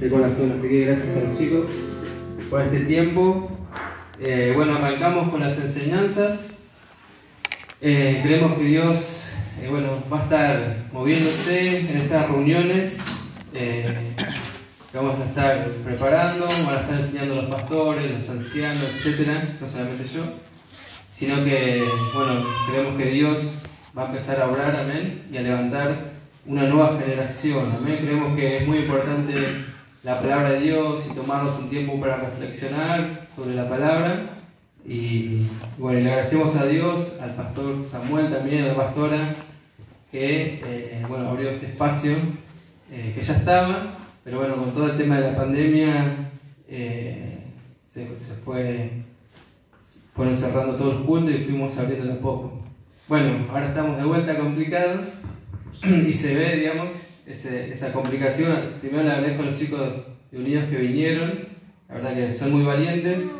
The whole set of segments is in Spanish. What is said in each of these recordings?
de corazón. Así que gracias a los chicos por este tiempo. Eh, bueno, arrancamos con las enseñanzas. Eh, creemos que Dios eh, bueno, va a estar moviéndose en estas reuniones. que vamos a estar preparando, van a estar enseñando los pastores, los ancianos, etcétera, no solamente yo, sino que, bueno, creemos que Dios va a empezar a obrar, amén, y a levantar una nueva generación, amén. Creemos que es muy importante la palabra de Dios y tomarnos un tiempo para reflexionar sobre la palabra. Y bueno, le agradecemos a Dios, al pastor Samuel también, a la pastora, que eh, bueno, abrió este espacio, eh, que ya estaba, pero bueno, con todo el tema de la pandemia eh, se, fue, fueron cerrando todos los cultos y fuimos abriendo de poco. Bueno, ahora estamos de vuelta complicados y se ve, digamos, esa complicación. Primero le agradezco a los chicos de Unidos que vinieron, la verdad que son muy valientes.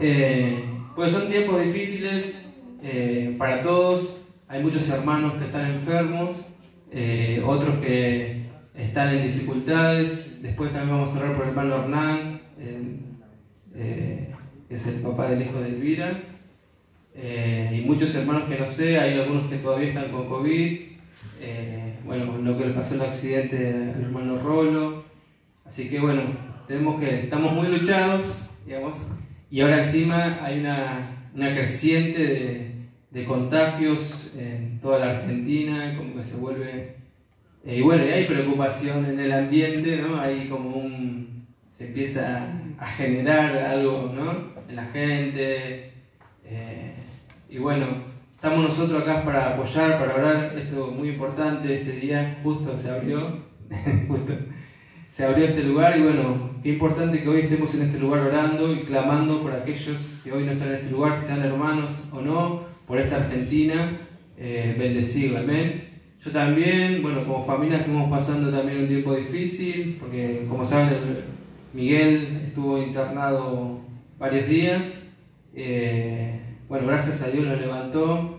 Eh, pues son tiempos difíciles eh, para todos, hay muchos hermanos que están enfermos, eh, otros que están en dificultades, después también vamos a hablar por el hermano Hernán, que es el papá del hijo de Elvira. y muchos hermanos que no sé, hay algunos que todavía están con COVID, eh, bueno, lo que le pasó el accidente al hermano Rolo. Así que bueno, tenemos que, estamos muy luchados, digamos, y ahora encima hay una, una creciente de, contagios en toda la Argentina, como que se vuelve... Eh, y bueno, y hay preocupación en el ambiente, ¿no? Hay como un... se empieza a generar algo, ¿no? En la gente. Eh, y bueno, Estamos nosotros acá para apoyar, para orar. Esto es muy importante. Este día justo se abrió. se abrió este lugar y bueno, qué importante que hoy estemos en este lugar orando y clamando por aquellos que hoy no están en este lugar, sean hermanos o no, por esta Argentina. Eh, bendecirla, amén. Yo también, bueno, como familia estuvimos pasando también un tiempo difícil, porque como saben, Miguel estuvo internado varios días. Eh, bueno, gracias a Dios lo levantó,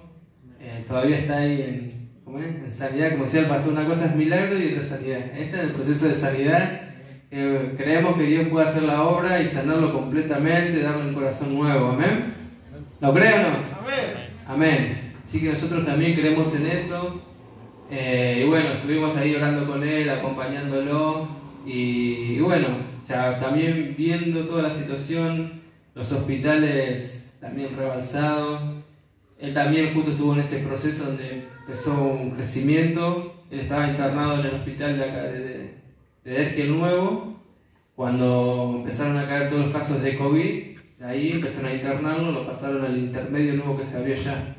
eh, todavía está ahí en, en, sanidad, como decía el pastor, una cosa es milagro y otra sanidad. Está en el proceso de sanidad. Eh, creemos que Dios puede hacer la obra y sanarlo completamente, darle un corazón nuevo. Amén. ¿Lo creen o no? Amén. Así que nosotros también creemos en eso. Eh, y bueno, estuvimos ahí orando con él, acompañándolo. Y, y bueno, ya también viendo toda la situación, los hospitales también rebalsado. Él también justo estuvo en ese proceso donde empezó un crecimiento. Él estaba internado en el hospital de acá de, de, Nuevo. Cuando empezaron a caer todos los casos de COVID, de ahí empezaron a internarlo, lo pasaron al intermedio nuevo que se abrió ya.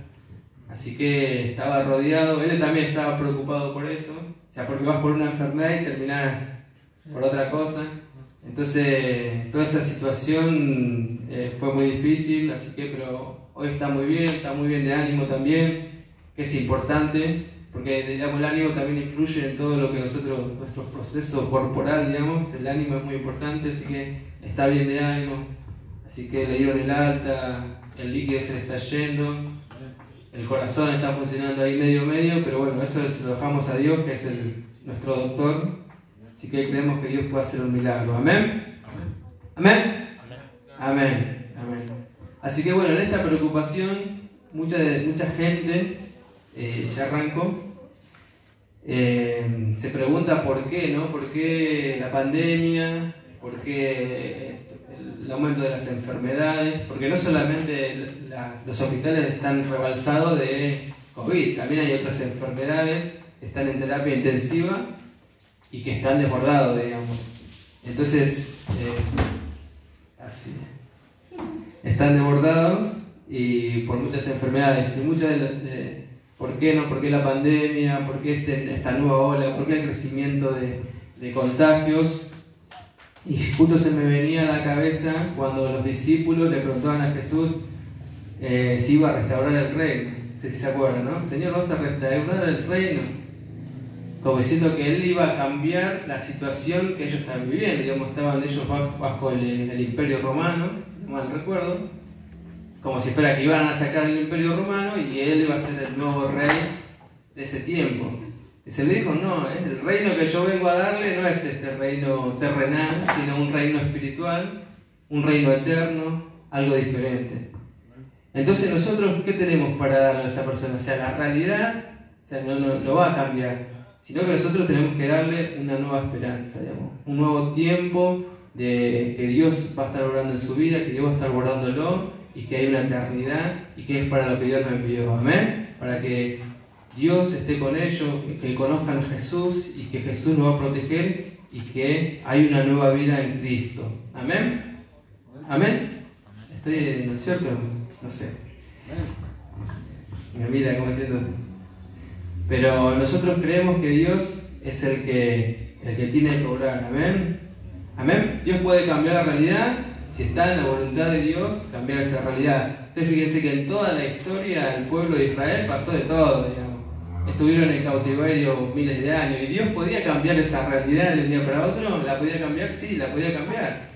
Así que estaba rodeado, él también estaba preocupado por eso, o sea, porque vas por una enfermedad y terminás por otra cosa. Entonces, toda esa situación eh, fue muy difícil, así que, pero hoy está muy bien, está muy bien de ánimo también, que es importante, porque digamos, el ánimo también influye en todo lo que nosotros, nuestro proceso corporal, digamos, el ánimo es muy importante, así que está bien de ánimo, así que le dieron el alta, el líquido se le está yendo, el corazón está funcionando ahí medio medio, pero bueno, eso se lo dejamos a Dios, que es el, nuestro doctor, Así que creemos que Dios puede hacer un milagro. Amén. Amén. Amén. Amén. Así que bueno, en esta preocupación, mucha, mucha gente, eh, ya arrancó, eh, se pregunta por qué, ¿no? ¿Por qué la pandemia? ¿Por qué el aumento de las enfermedades? Porque no solamente los hospitales están rebalsados de COVID, también hay otras enfermedades, están en terapia intensiva y que están desbordados, digamos. Entonces, eh, así, están desbordados y por muchas enfermedades y muchas de, ¿por qué no? ¿Por qué la pandemia? ¿Por qué este, esta nueva ola? ¿Por qué el crecimiento de, de contagios? Y justo se me venía a la cabeza cuando los discípulos le preguntaban a Jesús eh, si iba a restaurar el reino. No sé si se acuerdan, ¿no? Señor, ¿vas a restaurar el reino? como diciendo que él iba a cambiar la situación que ellos estaban viviendo, digamos, estaban ellos bajo el, imperio romano, no mal recuerdo, como si fuera que iban a sacar el imperio romano y él iba a ser el nuevo rey de ese tiempo. Y se le dijo, no, es el reino que yo vengo a darle no es este reino terrenal, sino un reino espiritual, un reino eterno, algo diferente. Entonces nosotros, ¿qué tenemos para darle a esa persona? O sea, la realidad o sea, no, no, va a cambiar, sino que nosotros tenemos que darle una nueva esperanza, digamos, un nuevo tiempo de que Dios va a estar obrando en su vida, que Dios va a estar guardándolo y que hay una eternidad y que es para lo que Dios nos envió. Amén. Para que Dios esté con ellos, que conozcan a Jesús y que Jesús nos va a proteger y que hay una nueva vida en Cristo. Amén. Amén. ¿Estoy, ¿no es cierto? No sé. Mi vida, como diciendo. Pero nosotros creemos que Dios es el que, el que tiene que obrar. Amén. Amén. Dios puede cambiar la realidad si está en la voluntad de Dios, cambiar esa realidad. Ustedes fíjense que en toda la historia el pueblo de Israel pasó de todo, digamos. Estuvieron en cautiverio miles de años y Dios podía cambiar esa realidad de un día para otro. ¿La podía cambiar? Sí, la podía cambiar.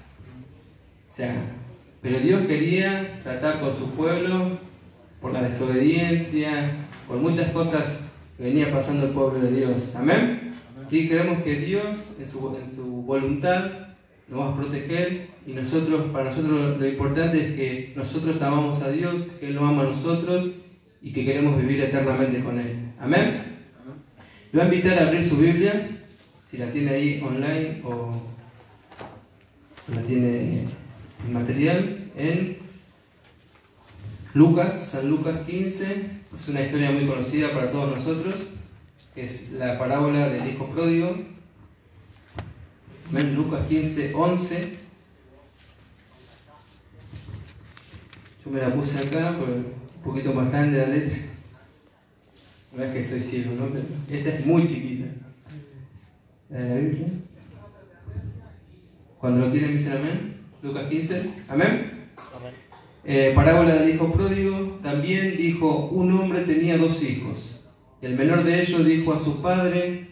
O sea, pero Dios quería tratar con su pueblo por la desobediencia, por muchas cosas que venía pasando el pueblo de Dios. Amén. Sí, creemos que Dios en su, en su voluntad nos va a proteger y nosotros, para nosotros lo importante es que nosotros amamos a Dios, que Él nos ama a nosotros y que queremos vivir eternamente con Él. Amén. Le voy a invitar a abrir su Biblia, si la tiene ahí online o la tiene en material, en Lucas, San Lucas 15 es una historia muy conocida para todos nosotros, es la parábola del hijo pródigo. Ven Lucas 15, 11. Yo me la puse acá, por un poquito más grande la letra. No es que estoy ciego, ¿no? esta es muy chiquita. La de la Biblia. Cuando lo tienen, dicen amén. Lucas 15. Amén. Amén. Eh, parábola del hijo pródigo, también dijo, un hombre tenía dos hijos. El menor de ellos dijo a su padre,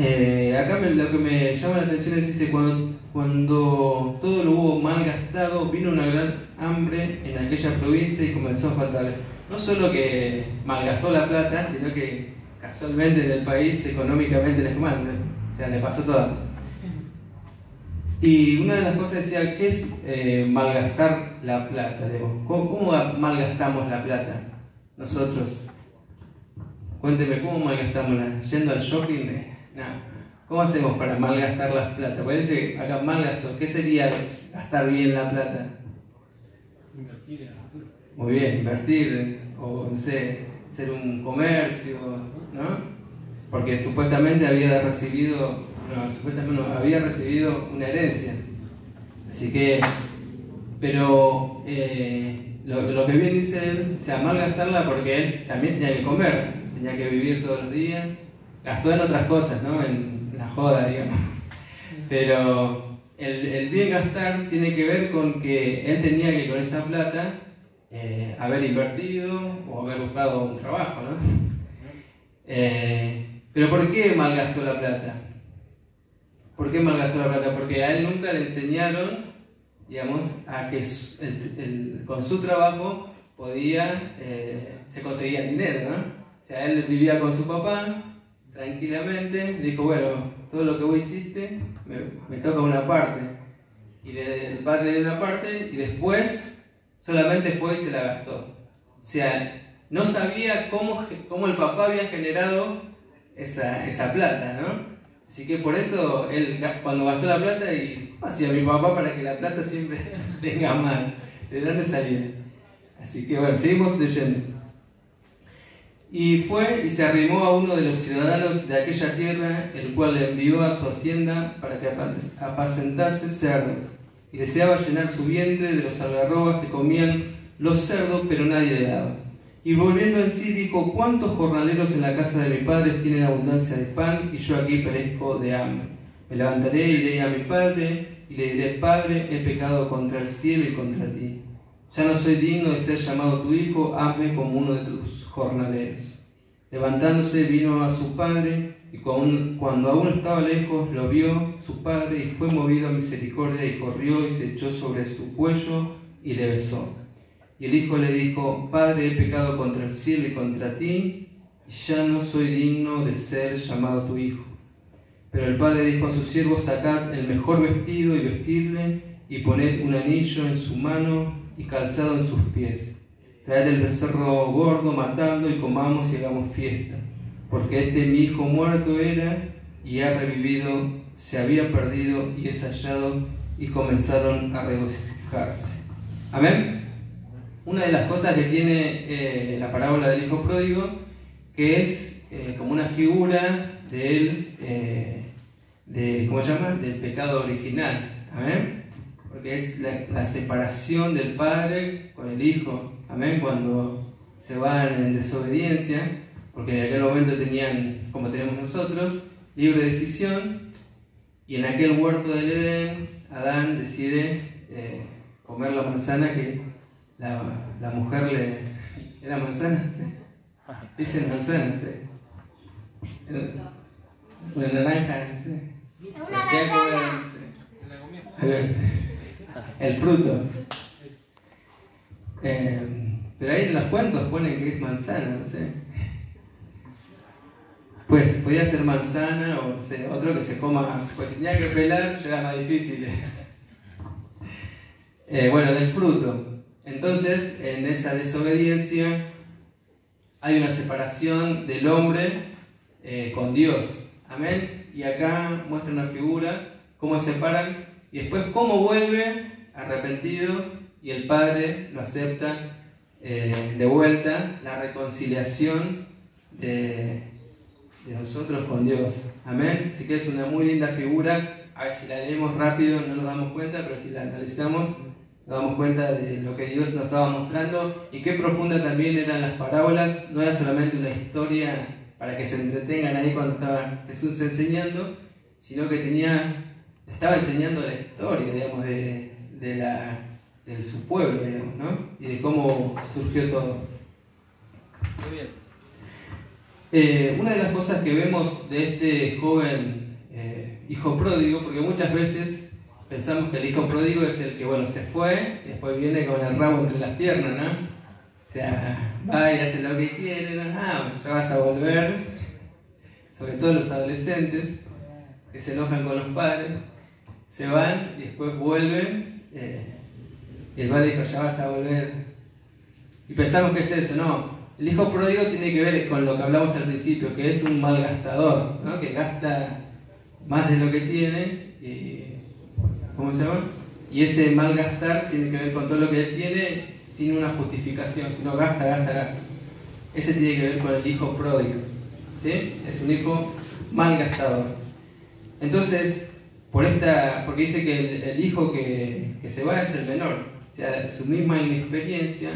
Eh, acá lo que me llama la atención es cuando, todo lo hubo mal gastado vino una gran hambre en aquella provincia y comenzó a faltarle. No solo que malgastó la plata, sino que casualmente en el país económicamente le fue mal. O sea, le pasó todo. Y una de las cosas decía, ¿qué es eh, malgastar la plata? ¿Cómo, malgastamos la plata nosotros? Cuénteme, ¿cómo malgastamos la ¿Yendo al shopping? ¿Cómo hacemos para malgastar las plata? Parece acá malgasto. ¿Qué sería gastar bien la plata? Invertir en el futuro. Muy bien, invertir, o no sé, ser un comercio, ¿no? Porque supuestamente había recibido no, supuestamente no, había recibido una herencia. Así que, pero eh, lo, que bien dice él, o sea, malgastarla porque él también tenía que comer, tenía que vivir todos los días, gastó en otras cosas, ¿no? En la joda, digamos. Pero el, bien gastar tiene que ver con que él tenía que con esa plata eh, haber invertido o haber buscado un trabajo, ¿no? Eh, pero ¿por qué malgastó la plata? ¿Por qué malgastó la plata? Porque a él nunca le enseñaron, digamos, a que con su trabajo podía, eh, se conseguía dinero, ¿no? O sea, él vivía con su papá tranquilamente, dijo, bueno, todo lo que vos hiciste me, toca una parte. Y el padre le dio una parte y después solamente fue se la gastó. O sea, no sabía cómo, cómo el papá había generado esa, esa plata, ¿no? Así que por eso él cuando gastó la plata y hacía mi papá para que la plata siempre tenga más. ¿De dónde salía? Así que bueno, seguimos leyendo. Y fue y se arrimó a uno de los ciudadanos de aquella tierra, el cual le envió a su hacienda para que apacentase cerdos. Y deseaba llenar su vientre de los algarrobas que comían los cerdos, pero nadie le daba. Y volviendo en sí dijo, ¿cuántos jornaleros en la casa de mi padre tienen abundancia de pan y yo aquí perezco de hambre? Me levantaré, iré a mi padre y le diré, Padre, he pecado contra el cielo y contra ti. Ya no soy digno de ser llamado tu hijo, hazme como uno de tus jornaleros. Levantándose vino a su padre y cuando aún estaba lejos lo vio su padre y fue movido a misericordia y corrió y se echó sobre su cuello y le besó. Y el hijo le dijo, Padre, he pecado contra el cielo y contra ti, y ya no soy digno de ser llamado tu hijo. Pero el padre dijo a sus siervos, sacad el mejor vestido y vestidle, y poned un anillo en su mano y calzado en sus pies. Traed el becerro gordo, matando y comamos y hagamos fiesta. Porque este mi hijo muerto era y ha revivido, se había perdido y es hallado, y comenzaron a regocijarse. Amén. Una de las cosas que tiene eh, la parábola del hijo pródigo, que es eh, como una figura eh, de, ¿cómo se? Del pecado original. Amén. Porque es la, separación del padre con el hijo. Amén. Cuando se van en desobediencia, porque en aquel momento tenían, como tenemos nosotros, libre decisión, y en aquel huerto del Edén, Adán decide comer la manzana que la, la mujer le... ¿Era manzana? ¿sí? Dicen manzana, ¿sí? Una naranja, ¿sí? El fruto. Eh, pero ahí en los cuentos ponen que es manzana, no sé. Pues podía ser manzana o otro que se coma, pues si tenía que pelar ya era más difícil. Eh, bueno, del fruto. Entonces, en esa desobediencia hay una separación del hombre eh, con Dios. Amén. Y acá muestra una figura, cómo se separan y después cómo vuelve arrepentido y el Padre lo acepta eh, de vuelta, la reconciliación de, nosotros con Dios. Amén. Así que es una muy linda figura. A ver si la leemos rápido no nos damos cuenta, pero si la analizamos nos damos cuenta de lo que Dios nos estaba mostrando y qué profunda también eran las parábolas. No era solamente una historia para que se entretengan ahí cuando estaba Jesús enseñando, sino que tenía, estaba enseñando la historia, digamos, de, de, la, de su pueblo, digamos, ¿no? Y de cómo surgió todo. Muy bien. Eh, una de las cosas que vemos de este joven eh, hijo pródigo, porque muchas veces pensamos que el hijo pródigo es el que, bueno, se fue y después viene con el rabo entre las piernas, ¿no? O sea, va y hace lo que quiere, ¿no? Ah, ya vas a volver. Sobre todo los adolescentes que se enojan con los padres, se van y después vuelven. Eh, el padre dijo, ya vas a volver. Y pensamos que es eso, no. El hijo pródigo tiene que ver con lo que hablamos al principio, que es un malgastador, ¿no? que gasta más de lo que tiene ¿cómo se llama? Y ese malgastar tiene que ver con todo lo que él tiene sin una justificación, sino gasta, gasta, gasta. Ese tiene que ver con el hijo pródigo. ¿sí? Es un hijo malgastador. Entonces, por esta, porque dice que el, hijo que, se va es el menor. O sea, su misma inexperiencia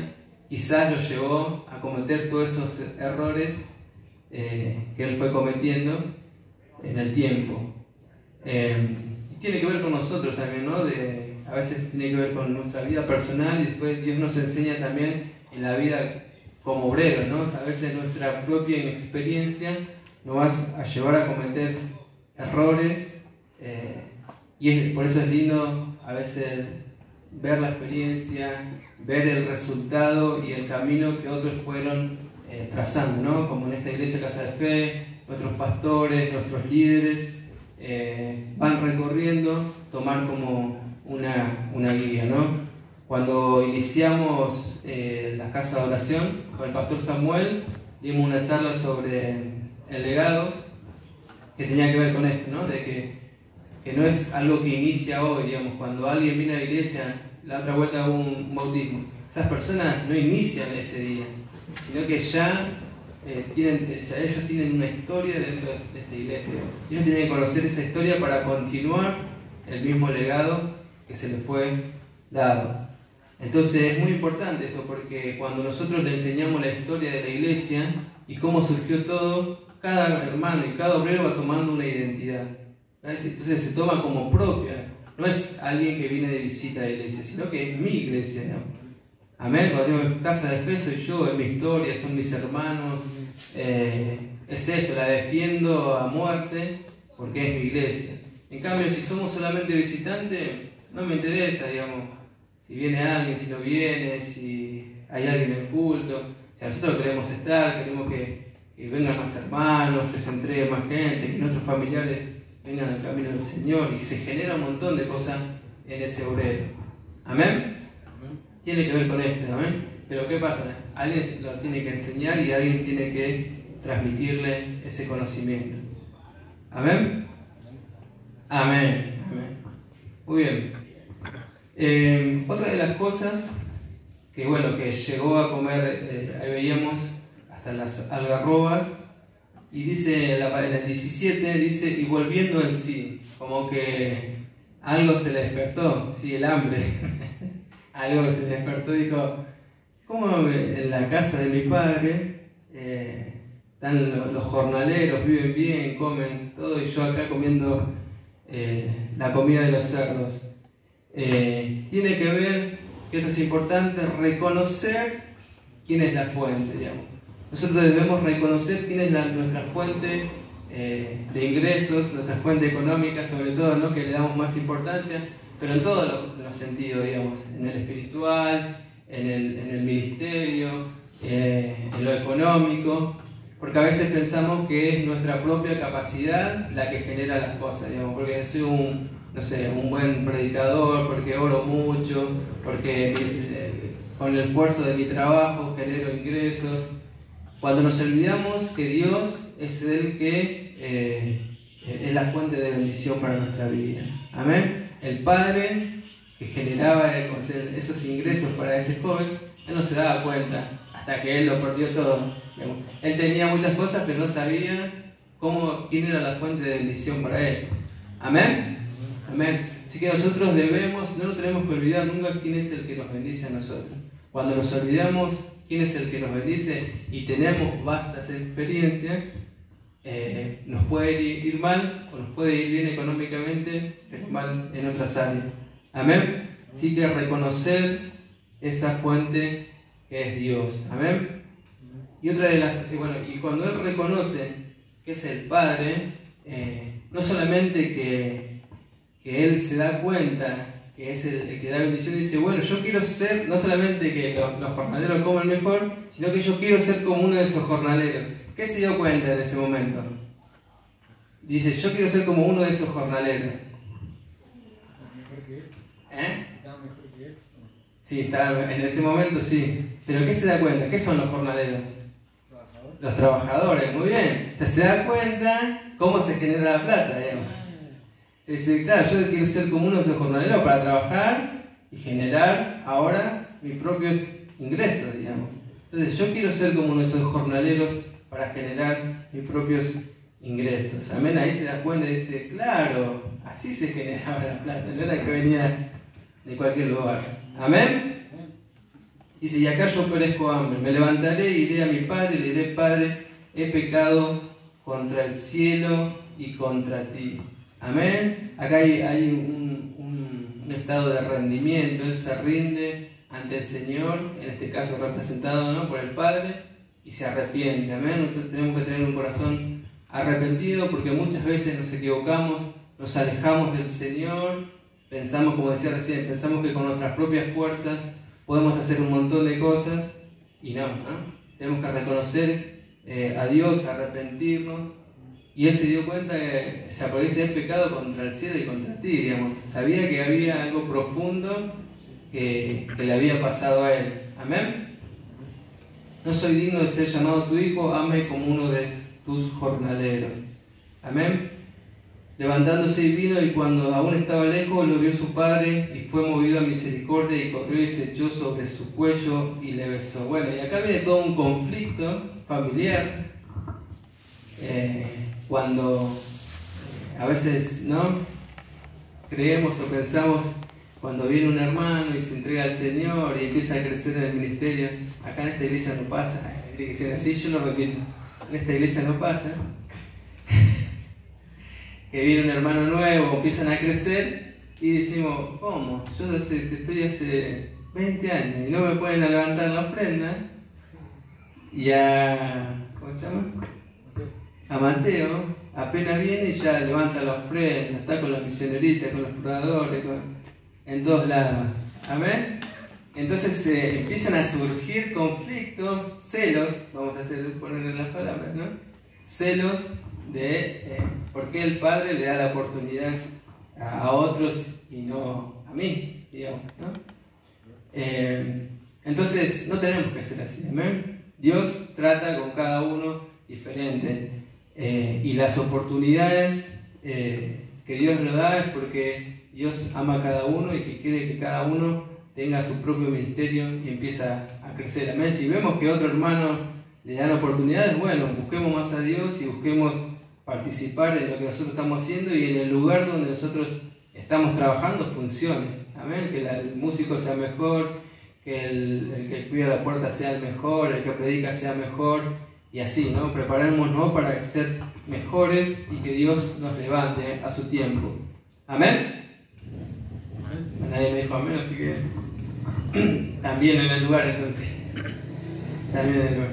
quizás lo llevó a cometer todos esos errores eh, que él fue cometiendo en el tiempo. Eh, tiene que ver con nosotros también, ¿no? De, a veces tiene que ver con nuestra vida personal y después Dios nos enseña también en la vida como obreros, ¿no? a veces nuestra propia inexperiencia nos va a llevar a cometer errores eh, y por eso es lindo a veces ver la experiencia, ver el resultado y el camino que otros fueron eh, trazando, ¿no? Como en esta iglesia Casa de Fe, nuestros pastores, nuestros líderes, eh, van recorriendo, tomar como una, una guía. ¿no? Cuando iniciamos la casa de oración con el pastor Samuel, dimos una charla sobre el legado que tenía que ver con esto, ¿no? de que, que no es algo que inicia hoy, digamos, cuando alguien viene a la iglesia, la otra vuelta hubo un bautismo. Esas personas no inician ese día, sino que ya eh, tienen, ellos tienen una historia dentro de esta iglesia. Ellos tienen que conocer esa historia para continuar el mismo legado que se les fue dado. Entonces es muy importante esto porque cuando nosotros le enseñamos la historia de la iglesia y cómo surgió todo, cada hermano y cada obrero va tomando una identidad. Entonces se toma como propia. No es alguien que viene de visita a la iglesia, sino que es mi iglesia. Amén. Cuando digo casa de fe soy yo, es mi historia, son mis hermanos. Eh, es esto, la defiendo a muerte porque es mi iglesia. En cambio, si somos solamente visitantes, no me interesa, digamos, si viene alguien, si no viene, si hay alguien en el culto. Si nosotros queremos estar, queremos que, vengan más hermanos, que se entregue más gente, que nuestros familiares vengan al camino del Señor y se genera un montón de cosas en ese obrero. Amén. Tiene que ver con esto, amén. Pero ¿qué pasa? Alguien lo tiene que enseñar y alguien tiene que transmitirle ese conocimiento. Amén. Amén. Amén. Muy bien. Eh, otra de las cosas que bueno, que llegó a comer, eh, ahí veíamos hasta las algarrobas, y dice en el 17, dice, y volviendo en sí, como que algo se le despertó, sí, el hambre, algo se le despertó, dijo, ¿cómo en la casa de mi padre eh, están los jornaleros, viven bien, comen todo, y yo acá comiendo eh, la comida de los cerdos? tiene que ver que esto es importante, reconocer quién es la fuente, digamos. Nosotros debemos reconocer quién es nuestra fuente eh, de ingresos, nuestra fuente económica, sobre todo, ¿no? que le damos más importancia, pero en todos los, sentidos, digamos, en el espiritual, en el, ministerio, eh, en lo económico, porque a veces pensamos que es nuestra propia capacidad la que genera las cosas, digamos, porque soy un, no sé, un buen predicador, porque oro mucho, porque eh, con el esfuerzo de mi trabajo genero ingresos. Cuando nos olvidamos que Dios es el que eh, es la fuente de bendición para nuestra vida. Amén. El Padre que generaba esos ingresos para este joven, él no se daba cuenta hasta que él lo perdió todo. Él tenía muchas cosas, pero no sabía cómo, quién era la fuente de bendición para él. Amén. Amén. Así que nosotros debemos, no nos tenemos que olvidar nunca quién es el que nos bendice a nosotros. Cuando nos olvidamos quién es el que nos bendice y tenemos vastas experiencias, eh, nos puede ir, mal o nos puede ir bien económicamente, pero mal en otras áreas. Amén. Así que reconocer esa fuente que es Dios. Amén. Y otra de las, bueno, y cuando Él reconoce que es el Padre, eh, no solamente que que él se da cuenta que es el, que da bendición dice, bueno, yo quiero ser, no solamente que los, jornaleros coman mejor, sino que yo quiero ser como uno de esos jornaleros. ¿Qué se dio cuenta en ese momento? Dice, yo quiero ser como uno de esos jornaleros. ¿Eh? Sí, está, en ese momento sí. Pero ¿qué se da cuenta? ¿Qué son los jornaleros? Los trabajadores, muy bien. O sea, se da cuenta cómo se genera la plata, digamos. Dice, claro, yo quiero ser como uno de esos jornaleros para trabajar y generar ahora mis propios ingresos, digamos. Entonces, yo quiero ser como uno de esos jornaleros para generar mis propios ingresos. Amén, ahí se da cuenta y dice, claro, así se generaba la plata, no era que venía de cualquier lugar. Amén. Dice, y acá yo perezco hambre, me levantaré y iré a mi padre le diré, Padre, he pecado contra el cielo y contra ti. Amén. Acá hay, un, estado de rendimiento, Él se rinde ante el Señor, en este caso representado ¿no? por el Padre, y se arrepiente. Amén. Nosotros tenemos que tener un corazón arrepentido porque muchas veces nos equivocamos, nos alejamos del Señor, pensamos, como decía recién, pensamos que con nuestras propias fuerzas podemos hacer un montón de cosas y no, ¿no? Tenemos que reconocer eh, a Dios, arrepentirnos y él se dio cuenta que se aparece el pecado contra el cielo y contra ti, digamos. Sabía que había algo profundo que, le había pasado a él. Amén. No soy digno de ser llamado tu hijo, ame como uno de tus jornaleros. Amén. Levantándose y vino y cuando aún estaba lejos lo vio su padre y fue movido a misericordia y corrió y se echó sobre su cuello y le besó. Bueno, y acá viene todo un conflicto familiar. Eh, cuando eh, a veces no creemos o pensamos cuando viene un hermano y se entrega al Señor y empieza a crecer en el ministerio, acá en esta iglesia no pasa, que dicen así, yo lo repito, en esta iglesia no pasa, que viene un hermano nuevo, empiezan a crecer y decimos, ¿cómo? Yo estoy hace 20 años y no me pueden levantar la ofrenda y a, ¿cómo se llama? A Mateo, apenas viene y ya levanta la ofrenda, está con la misionerita, con los probadores, en todos lados. Amén. Entonces eh, empiezan a surgir conflictos, celos, vamos a hacer, ponerle las palabras, ¿no? Celos de eh, por qué el Padre le da la oportunidad a, otros y no a mí, digamos, ¿no? Eh, entonces no tenemos que ser así, amén. Dios trata con cada uno diferente y las oportunidades que Dios nos da es porque Dios ama a cada uno y que quiere que cada uno tenga su propio ministerio y empieza a crecer. Amén. Si vemos que otro hermano le dan oportunidades, bueno, busquemos más a Dios y busquemos participar en lo que nosotros estamos haciendo y en el lugar donde nosotros estamos trabajando funcione. Amén. Que el músico sea mejor, que el, que cuida la puerta sea el mejor, el que predica sea mejor y así, ¿no? Preparémonos para ser mejores y que Dios nos levante a su tiempo. Amén. Nadie me dijo amén, así que también en el lugar entonces. También en el lugar.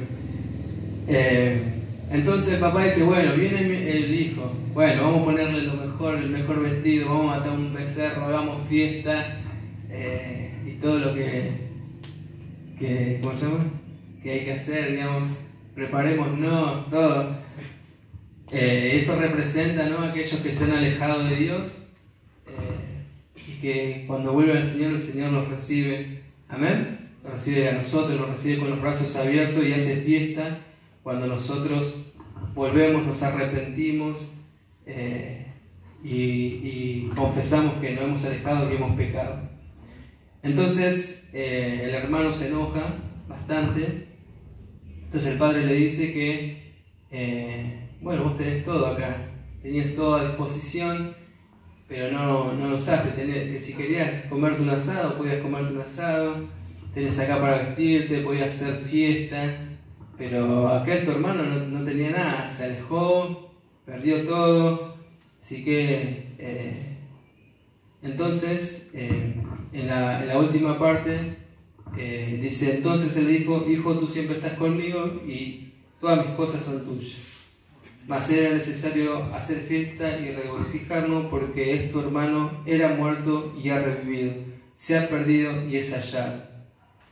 Eh, entonces papá dice, bueno, viene el hijo, bueno, vamos a ponerle lo mejor, el mejor vestido, vamos a matar un becerro, hagamos fiesta eh, y todo lo que, que, ¿cómo se llama? que hay que hacer, digamos, preparemos, no, todo. Eh, esto representa ¿no? aquellos que se han alejado de Dios y que cuando vuelve al Señor, el Señor los recibe Amén. Lo recibe a nosotros, lo recibe con los brazos abiertos y hace fiesta cuando nosotros volvemos, nos arrepentimos eh, y, confesamos que nos hemos alejado y hemos pecado. Entonces eh, el hermano se enoja bastante. Entonces el padre le dice que, eh, bueno, vos tenés todo acá, tenías todo a disposición pero no, no lo usaste. que si querías comerte un asado, podías comerte un asado, tenés acá para vestirte, podías hacer fiesta, pero acá tu hermano no, tenía nada, se alejó, perdió todo, así que eh, entonces eh, en, la, última parte eh, dice, entonces él dijo, hijo, tú siempre estás conmigo y todas mis cosas son tuyas mas era necesario hacer fiesta y regocijarnos porque es tu hermano, era muerto y ha revivido, se ha perdido y es hallado.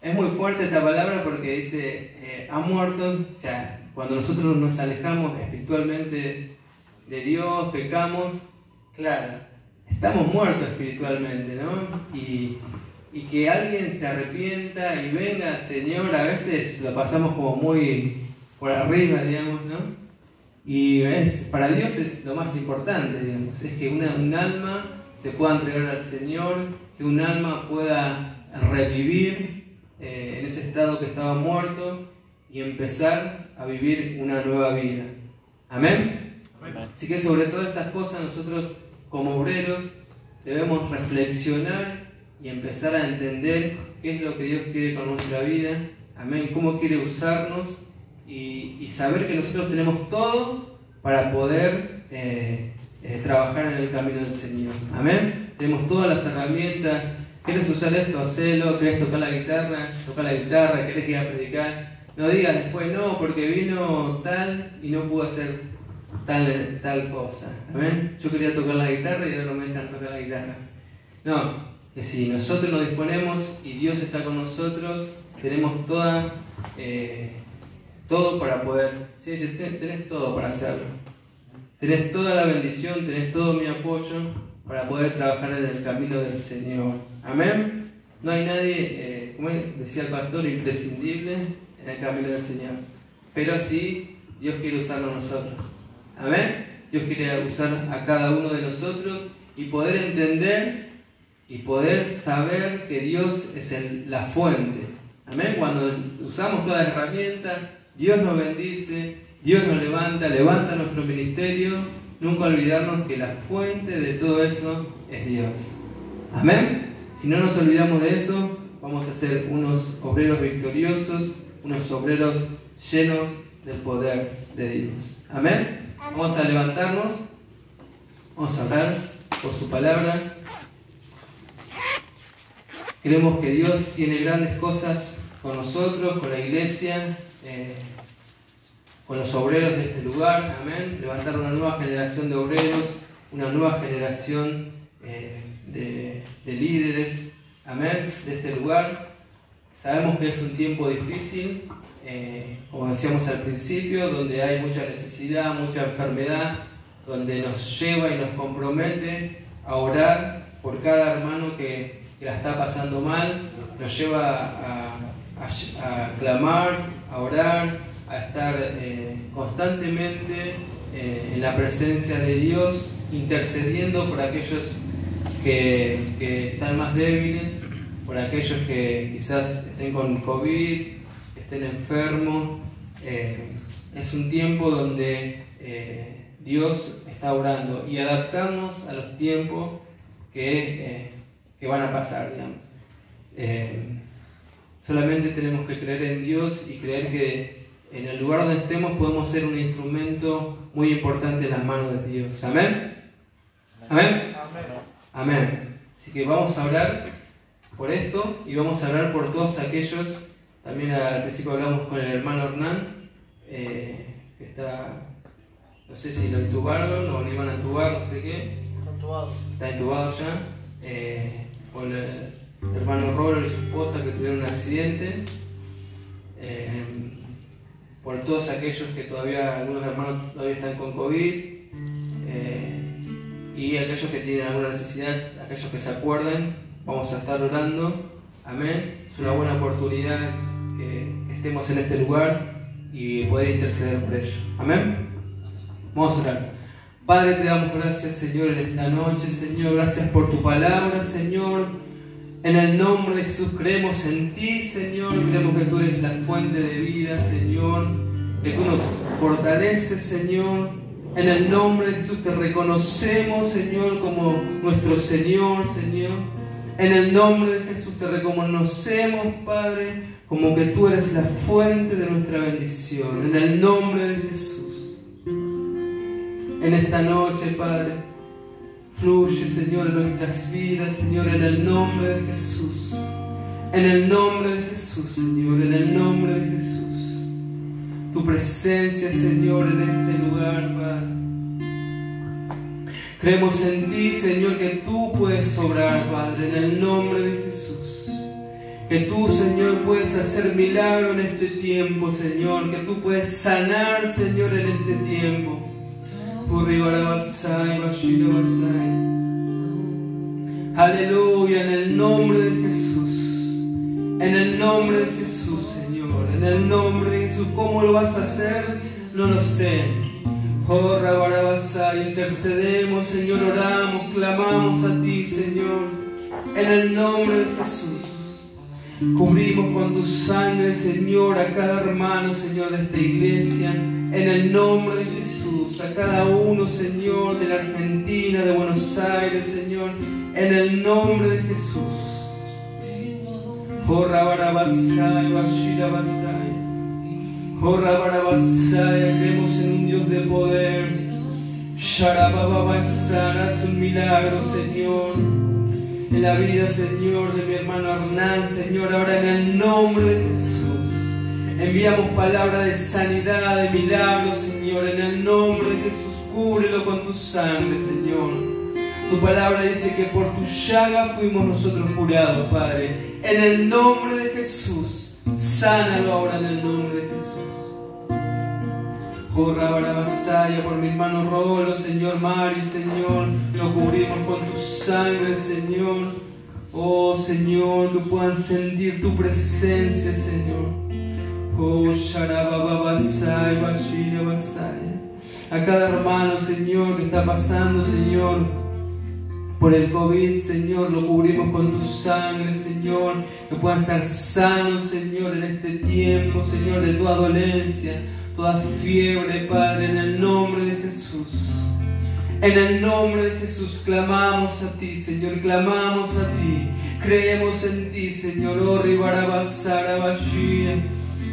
Es muy fuerte esta palabra porque dice, eh, ha muerto, o sea, cuando nosotros nos alejamos espiritualmente de Dios, pecamos, claro, estamos muertos espiritualmente, ¿no? Y, y que alguien se arrepienta y venga, Señor, a veces lo pasamos como muy por arriba, digamos, ¿no? Y es, para Dios es lo más importante, digamos, es que una, un alma se pueda entregar al Señor, que un alma pueda revivir eh, en ese estado que estaba muerto y empezar a vivir una nueva vida. Amén. Así que sobre todas estas cosas nosotros como obreros debemos reflexionar y empezar a entender qué es lo que Dios quiere con nuestra vida. Amén. Cómo quiere usarnos y, saber que nosotros tenemos todo para poder eh, eh, trabajar en el camino del Señor. Amén. Tenemos todas las herramientas. ¿Quieres usar esto? Hacelo. ¿Quieres tocar la guitarra? Tocar la guitarra. ¿Quieres ir a predicar? No digas después no, porque vino tal y no pudo hacer tal, tal cosa. Amén. Yo quería tocar la guitarra y ahora no me dejan tocar la guitarra. No, que si nosotros nos disponemos y Dios está con nosotros, tenemos toda eh, todo para poder, sí, tenés todo para hacerlo. Tenés toda la bendición, tenés todo mi apoyo para poder trabajar en el camino del Señor. Amén. No hay nadie, eh, como decía el pastor, imprescindible en el camino del Señor. Pero sí, Dios quiere usarlo a nosotros. Amén. Dios quiere usar a cada uno de nosotros y poder entender y poder saber que Dios es la fuente. Amén. Cuando usamos todas las herramientas, Dios nos bendice, Dios nos levanta, levanta nuestro ministerio. Nunca olvidarnos que la fuente de todo eso es Dios. Amén. Si no nos olvidamos de eso, vamos a ser unos obreros victoriosos, unos obreros llenos del poder de Dios. Amén. Vamos a levantarnos, vamos a orar por su palabra. Creemos que Dios tiene grandes cosas con nosotros, con la iglesia, eh, con los obreros de este lugar. Amén. Levantar una nueva generación de obreros, una nueva generación eh, de, líderes. Amén. De este lugar. Sabemos que es un tiempo difícil, eh, como decíamos al principio, donde hay mucha necesidad, mucha enfermedad, donde nos lleva y nos compromete a orar por cada hermano que, la está pasando mal, nos lleva a, clamar, a orar, a estar eh, constantemente eh, en la presencia de Dios, intercediendo por aquellos que, están más débiles, por aquellos que quizás estén con COVID, estén enfermos. Eh, es un tiempo donde Dios está orando y adaptamos a los tiempos que, que van a pasar, digamos. solamente tenemos que creer en Dios y creer que en el lugar donde estemos podemos ser un instrumento muy importante en las manos de Dios. Amén. Amén. Amén. Así que vamos a hablar por esto y vamos a hablar por todos aquellos. También al principio hablamos con el hermano Hernán, eh, que está, no sé si lo intubaron o lo iban a intubar, no sé qué. Está intubado ya. Eh, con el hermano Rolo y su esposa que tuvieron un accidente. Eh, por todos aquellos que todavía, algunos hermanos todavía están con COVID, eh, y aquellos que tienen alguna necesidad, aquellos que se acuerden, vamos a estar orando. Amén. Es una buena oportunidad que estemos en este lugar y poder interceder por ellos. Amén. Vamos a orar. Padre, te damos gracias, Señor, en esta noche, Señor. Gracias por tu palabra, Señor. En el nombre de Jesús creemos en ti, Señor. Creemos que tú eres la fuente de vida, Señor. Que tú nos fortaleces, Señor. En el nombre de Jesús te reconocemos, Señor, como nuestro Señor, Señor. En el nombre de Jesús te reconocemos, Padre, como que tú eres la fuente de nuestra bendición. En el nombre de Jesús. En esta noche, Padre. Fluye, Señor, en nuestras vidas, Señor, en el nombre de Jesús. En el nombre de Jesús, Señor, en el nombre de Jesús. Tu presencia, Señor, en este lugar, Padre. Creemos en ti, Señor, que tú puedes obrar, Padre, en el nombre de Jesús. Que tú, Señor, puedes hacer milagro en este tiempo, Señor. Que tú puedes sanar, Señor, en este tiempo. Aleluya, en el nombre de Jesús. En el nombre de Jesús, Señor. En el nombre de Jesús. ¿Cómo lo vas a hacer? No lo sé. Oh, intercedemos, Señor, oramos, clamamos a ti, Señor. En el nombre de Jesús. Cubrimos con tu sangre, Señor, a cada hermano, Señor, de esta iglesia. En el nombre de Jesús, a cada uno, Señor, de la Argentina, de Buenos Aires, Señor. En el nombre de Jesús. Jorra barabasai, bashira basai. Jorra barabasai, creemos en un Dios de poder. Sharabababasai, haz un milagro, Señor en la vida, Señor, de mi hermano Hernán, Señor, ahora en el nombre de Jesús. Enviamos palabra de sanidad, de milagro, Señor, en el nombre de Jesús. Cúbrelo con tu sangre, Señor. Tu palabra dice que por tu llaga fuimos nosotros curados, Padre. En el nombre de Jesús, sánalo ahora en el nombre de Jesús. Corra Barabasaya por mi hermano Rolo, Señor Mari, Señor, lo cubrimos con tu sangre, Señor. Oh Señor, que puedan sentir tu presencia, Señor. A cada hermano, Señor, que está pasando, Señor, por el COVID, Señor, lo cubrimos con tu sangre, Señor, que puedan estar sanos, Señor, en este tiempo, Señor, de tu dolencia toda fiebre, Padre, en el nombre de Jesús. En el nombre de Jesús clamamos a ti, Señor, clamamos a ti. Creemos en ti, Señor. Oh,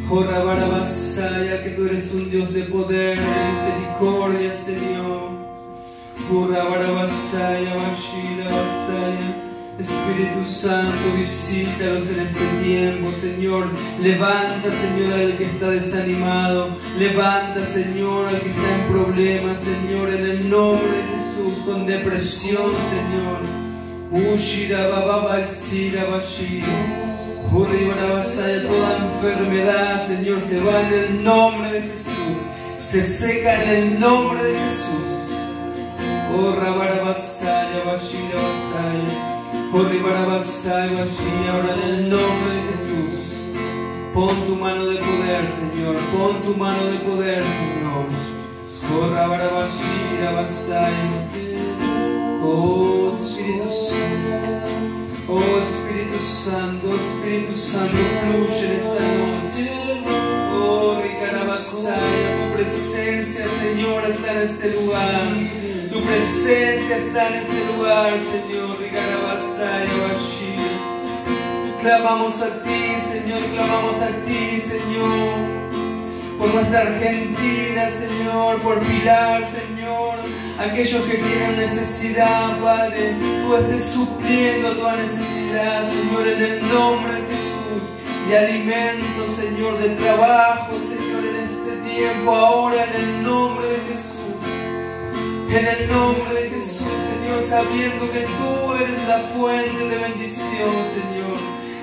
Oh, rabarabasaya, que tú eres un Dios de poder, de misericordia, Señor. Oh, rabarabasaya, bashira, basaya. Espíritu Santo, visítalos en este tiempo, Señor. Levanta, Señor, al que está desanimado. Levanta, Señor, al que está en problemas, Señor, en el nombre de Jesús, con depresión, Señor. Ushira bababa sira bashira. Toda enfermedad, Señor, se va en el nombre de Jesús. Se seca en el nombre de Jesús. Oh, rabarabasaya, bashira, basaya. Ahora en el nombre de Jesús, pon tu mano de poder, Señor, pon tu mano de poder, Señor. Oh Espíritu Santo, oh Espíritu Santo, Espíritu Santo, fluye esta noche. Oh Ricarabasaya, tu presencia, Señor, está en este lugar. Tu presencia está en este lugar, Señor. Clamamos a ti, Señor, clamamos a ti, Señor. Por nuestra Argentina, Señor, por Pilar, Señor. Aquellos que tienen necesidad, Padre, tú estés supliendo toda necesidad, Señor, en el nombre de Jesús. De alimento, Señor, de trabajo, Señor, en este tiempo, ahora, en el nombre de Jesús. En el nombre de Jesús, Señor, sabiendo que tú eres la fuente de bendición, Señor.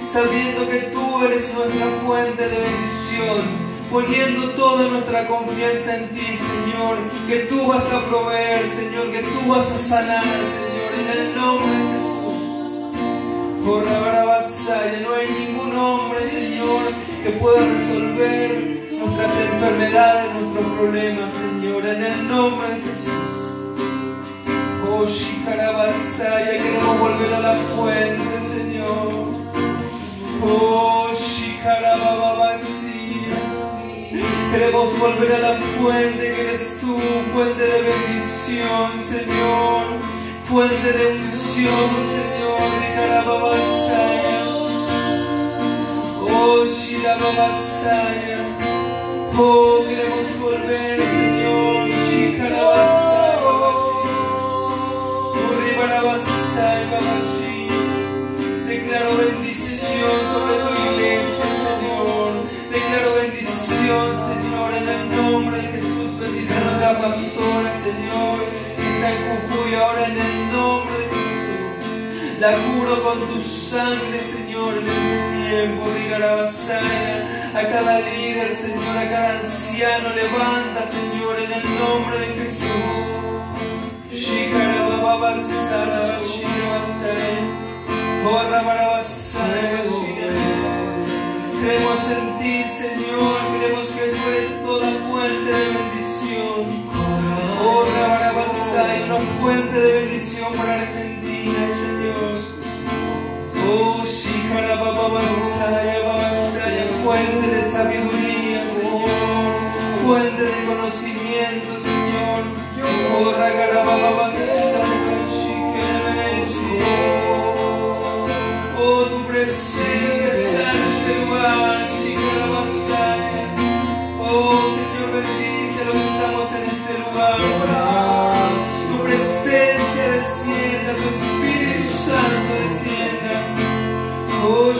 Sabiendo que tú eres nuestra fuente de bendición. Poniendo toda nuestra confianza en ti, Señor. Que tú vas a proveer, Señor. Que tú vas a sanar, Señor. En el nombre de Jesús. Por vasalla, no hay ningún hombre, Señor, que pueda resolver nuestras enfermedades, nuestros problemas, Señor. En el nombre de Jesús. Oh, Shikarabasaya, queremos volver a la fuente, Señor. Oh, Shikarababasía. Queremos volver a la fuente que eres tú, fuente de bendición, Señor. Fuente de unción, Señor. Shikarababasaya. Oh, Shirababasaya. Oh, queremos volver, Señor. Shikarabasaya. Declaro bendición sobre tu iglesia, nombre de Jesús. Bendice a nuestra pastora, Señor, que está en Jujuy ahora en el nombre de Jesús. La curo con tu sangre, Señor, en este tiempo. A cada líder, Señor, a cada anciano, levanta, Señor, en el nombre de Jesús. Creemos en ti, Señor, creemos que tú eres toda fuente de bendición. Oh, Rabarabasai, una fuente de bendición para Argentina, Señor. Oh, Shikarababasaya, Babasaya, fuente de sabiduría, Señor, fuente de conocimiento, Señor. Oh, Oh, tu presencia está en este lugar, Tu presencia descienda, tu Espíritu Santo descienda. Oh,